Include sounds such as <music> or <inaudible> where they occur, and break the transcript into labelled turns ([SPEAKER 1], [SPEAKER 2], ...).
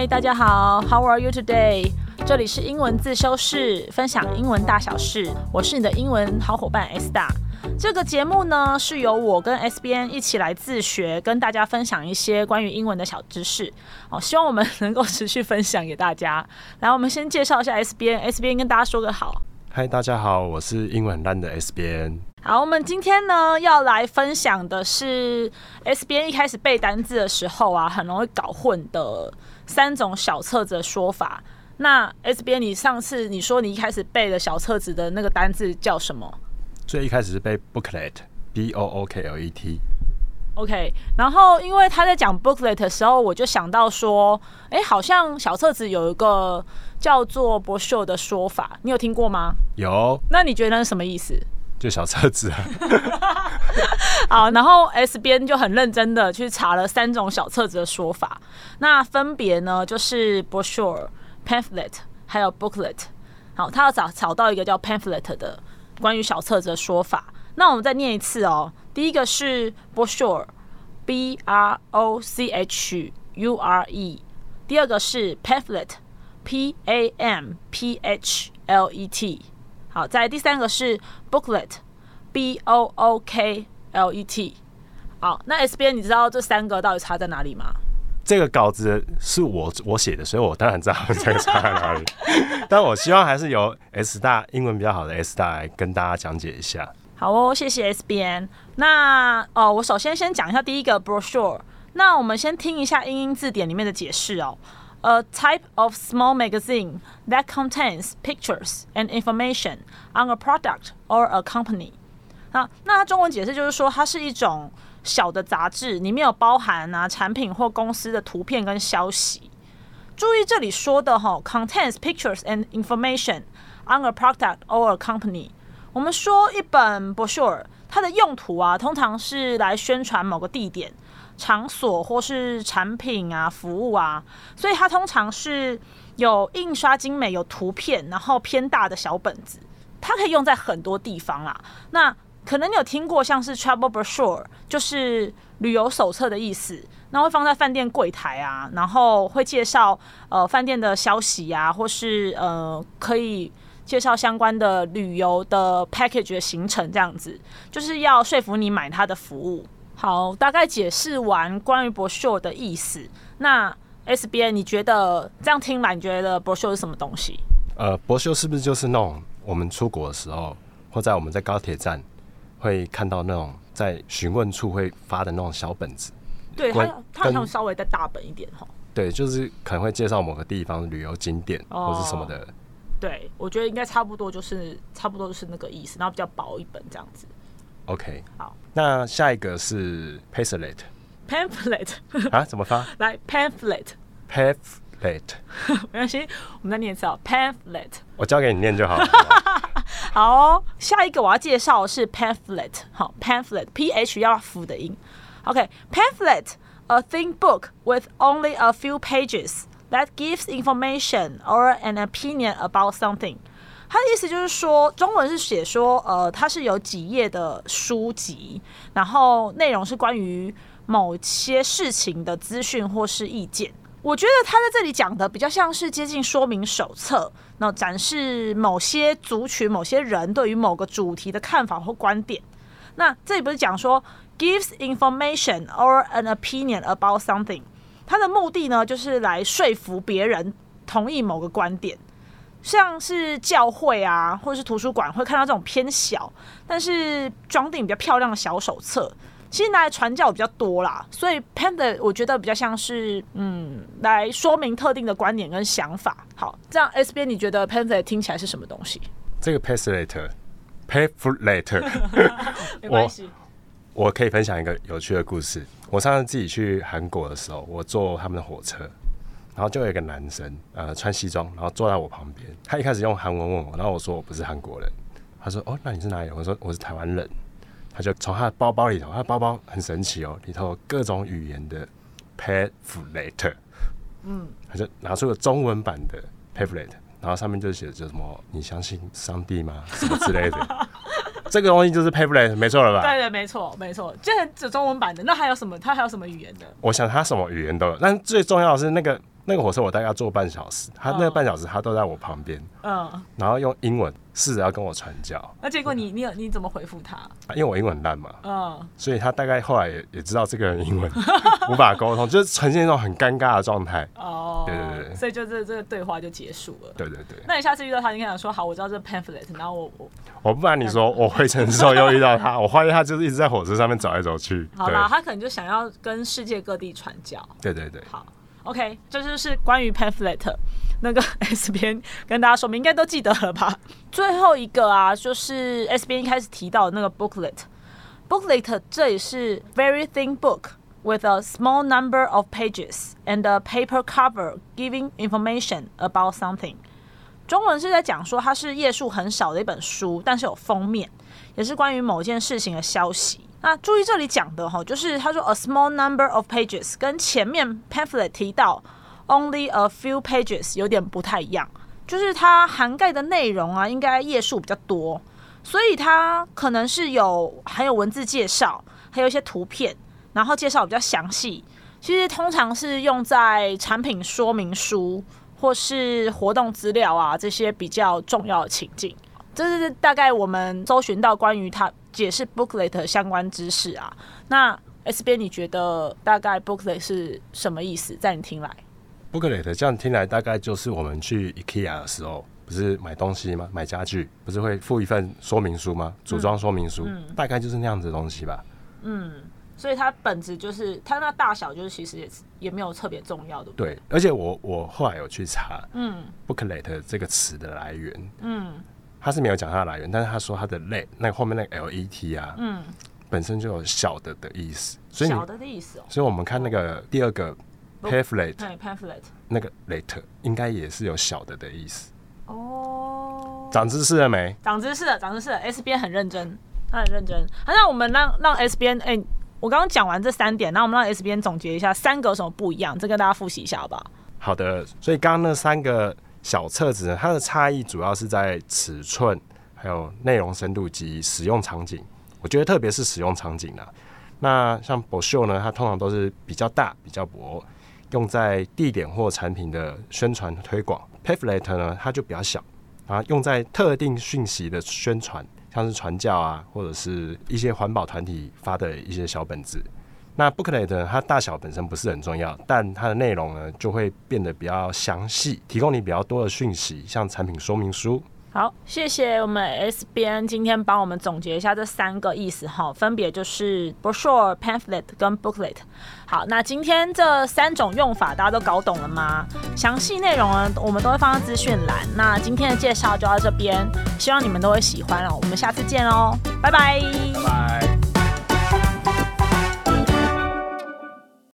[SPEAKER 1] 嗨，大家好，How are you today？这里是英文自修室，分享英文大小事。我是你的英文好伙伴 S 大。这个节目呢，是由我跟 S B N 一起来自学，跟大家分享一些关于英文的小知识。哦，希望我们能够持续分享给大家。来，我们先介绍一下 S B N，S B N 跟大家说个好。
[SPEAKER 2] 嗨，大家好，我是英文很烂的 S B N。
[SPEAKER 1] 好，我们今天呢要来分享的是 S B N 一开始背单字的时候啊，很容易搞混的三种小册子的说法。那 S B N，你上次你说你一开始背的小册子的那个单字叫什么？
[SPEAKER 2] 最一开始是背 booklet，b o o k l e t。
[SPEAKER 1] OK，然后因为他在讲 booklet 的时候，我就想到说，哎，好像小册子有一个叫做 brochure 的说法，你有听过吗？
[SPEAKER 2] 有，
[SPEAKER 1] 那你觉得那是什么意思？
[SPEAKER 2] 就小册子啊。<laughs>
[SPEAKER 1] 好，然后 S 边就很认真的去查了三种小册子的说法，那分别呢就是 brochure、pamphlet 还有 booklet。好，他要找找到一个叫 pamphlet 的关于小册子的说法。那我们再念一次哦。第一个是 brochure，b r o c h u r e。第二个是 pamphlet，p a m p h l e t。好，在第三个是 booklet，b o o k l e t。好，那 S 边你知道这三个到底差在哪里吗？
[SPEAKER 2] 这个稿子是我我写的，所以我当然知道这个差在哪里。<laughs> 但我希望还是由 S 大英文比较好的 S 大来跟大家讲解一下。
[SPEAKER 1] 好哦，谢谢 S B N。那哦，我首先先讲一下第一个 brochure。那我们先听一下英英字典里面的解释哦。A type of small magazine that contains pictures and information on a product or a company。那那它中文解释就是说，它是一种小的杂志，里面有包含啊产品或公司的图片跟消息。注意这里说的哈，contains pictures and information on a product or a company。我们说一本 brochure，它的用途啊，通常是来宣传某个地点、场所或是产品啊、服务啊，所以它通常是有印刷精美、有图片，然后偏大的小本子，它可以用在很多地方啦。那可能你有听过像是 travel brochure，就是旅游手册的意思，那会放在饭店柜台啊，然后会介绍呃饭店的消息啊，或是呃可以。介绍相关的旅游的 package 的行程，这样子就是要说服你买它的服务。好，大概解释完关于 brochure 的意思。那 S B N，你觉得这样听来，你觉得 brochure 是什么东西？
[SPEAKER 2] 呃，博秀是不是就是那种我们出国的时候，或在我们在高铁站会看到那种在询问处会发的那种小本子？
[SPEAKER 1] 对，它
[SPEAKER 2] 关
[SPEAKER 1] 它好像稍微再大本一点哈。
[SPEAKER 2] 对，就是可能会介绍某个地方旅游景点
[SPEAKER 1] 哦
[SPEAKER 2] 或是什么的。
[SPEAKER 1] 对，我觉得应该差不多就是差不多就是那个意思，然后比较薄一本这样子。
[SPEAKER 2] OK，
[SPEAKER 1] 好
[SPEAKER 2] 那下一个是 <laughs> pamphlet
[SPEAKER 1] pamphlet
[SPEAKER 2] 啊，怎么发
[SPEAKER 1] 来 <laughs> pamphlet
[SPEAKER 2] ？pamphlet，
[SPEAKER 1] 没关系，我们再念一次啊，pamphlet。
[SPEAKER 2] 我交给你念就好了。
[SPEAKER 1] 好哦、下一个我要介绍的是 <laughs> pamphlet，好，pamphlet，p h 要辅的音。OK，pamphlet，a thin book with only a few pages that gives information or an opinion about something。 他的意思就是说，中文是写说，呃，它是有几页的书籍，然后内容是关于某些事情的资讯或是意见。我觉得他在这里讲的比较像是接近说明手册，那展示某些族群、某些人对于某个主题的看法或观点。那这里不是讲说 gives information or an opinion about something，它的目的呢就是来说服别人同意某个观点。像是教会啊，或者是图书馆会看到这种偏小，但是装订比较漂亮的小手册，其实拿来传教比较多啦。所以 pamphlet 我觉得比较像是嗯，来说明特定的观点跟想法。好，这样 S 边你觉得 pamphlet 听起来是什么东西？
[SPEAKER 2] 这个 pamphlet，pamphlet，<laughs>
[SPEAKER 1] 没关系，
[SPEAKER 2] 我可以分享一个有趣的故事。我上次自己去韩国的时候，我坐他们的火车，然后就有一个男生，呃，穿西装，然后坐在我旁边。他一开始用韩文问我，然后我说我不是韩国人。他说：“哦，那你是哪里人？”我说：“我是台湾人。”他就从他的包包里头，他的包包很神奇哦，里头有各种语言的 pamphlet，嗯，他就拿出了中文版的 pamphlet，然后上面就写着什么“你相信上帝吗”什么之类的。<laughs> 这个东西就是 pamphlet，没错了吧？
[SPEAKER 1] 对对，没错没错，这只中文版的。那还有什么？他还有什么语言的？
[SPEAKER 2] 我想他什么语言都有，但最重要的是那个那个火车我大概要坐半小时，他那个
[SPEAKER 1] 哦
[SPEAKER 2] 半小时他都在我旁边，
[SPEAKER 1] 嗯，
[SPEAKER 2] 然后用英文试着要跟我传教，
[SPEAKER 1] 那结果你你有你怎么回复他？
[SPEAKER 2] 因为我英文很烂嘛，
[SPEAKER 1] 嗯，
[SPEAKER 2] 所以他大概后来也也知道这个人英文 <laughs> 无法沟通，就是呈现一种很尴尬的状态。
[SPEAKER 1] 哦，
[SPEAKER 2] 对对对
[SPEAKER 1] 所以就这这个对话就结束了。
[SPEAKER 2] 对对对，
[SPEAKER 1] 那你下次遇到他，你跟他说好，我知道这 pamphlet，然后我我
[SPEAKER 2] 我不瞒你说我回程之后又遇到他，<laughs> 我发现他就是一直在火车上面走来走去。
[SPEAKER 1] 好啦，他可能就想要跟世界各地传教。
[SPEAKER 2] 对对对对，
[SPEAKER 1] 好，OK，这就是关于 pamphlet 那个 S 边跟大家说明，应该都记得了吧？最后一个啊，就是 S 边一开始提到的那个 booklet。booklet 这也是 very thin book with a small number of pages and a paper cover giving information about something。中文是在讲说它是页数很少的一本书，但是有封面，也是关于某件事情的消息。那注意这里讲的哈，就是他说 a small number of pages，跟前面 pamphlet 提到 only a few pages 有点不太一样，就是它涵盖的内容啊，应该页数比较多，所以它可能是有还有文字介绍，还有一些图片，然后介绍比较详细。其实通常是用在产品说明书或是活动资料啊这些比较重要的情境。这是大概我们搜寻到关于它解释 booklet 相关知识啊。那 S 边你觉得大概 booklet 是什么意思？在你听来
[SPEAKER 2] ？booklet 这样听来大概就是我们去 IKEA 的时候，不是买东西吗？买家具不是会附一份说明书吗？组装说明书，大概就是那样子的东西吧。
[SPEAKER 1] 嗯所以它本质就是它那大小，就是其实也也没有特别重要，的？对，
[SPEAKER 2] 而且我我后来有去查，嗯，booklet 这个词的来源，嗯，他是没有讲它的来源，但是他说他的 let 那个后面那个 l e t 啊，嗯，本身就有小的的意思，所以
[SPEAKER 1] 小的的意思哦。
[SPEAKER 2] 所以我们看那个第二个 pamphlet
[SPEAKER 1] 对 pamphlet。
[SPEAKER 2] 那个 let 应该也是有小的的意思。
[SPEAKER 1] 哦，
[SPEAKER 2] 长知识了没？
[SPEAKER 1] 长知识了，长知识了。S 边很认真，他很认真。好，那我们让让 S 边，哎、我刚刚讲完这三点，那我们让 S 边总结一下三个有什么不一样，这跟大家复习一下好不好？
[SPEAKER 2] 好的，所以刚刚那三个小册子呢，它的差异主要是在尺寸、还有内容深度及使用场景。我觉得特别是使用场景啊，那像 b o s h 呢，它通常都是比较大、比较薄，用在地点或产品的宣传推广。Pamphlet 呢，它就比较小，啊用在特定讯息的宣传，像是传教啊，或者是一些环保团体发的一些小本子。那 booklet 呢，它大小本身不是很重要，但它的内容呢就会变得比较详细，提供你比较多的讯息，像产品说明书。
[SPEAKER 1] 好，谢谢我们 S 边今天帮我们总结一下这三个意思哈，分别就是 brochure、pamphlet 跟 booklet。好，那今天这三种用法大家都搞懂了吗？详细内容呢，我们都会放在资讯栏。那今天的介绍就到这边，希望你们都会喜欢哦。我们下次见哦，拜拜
[SPEAKER 2] 拜拜。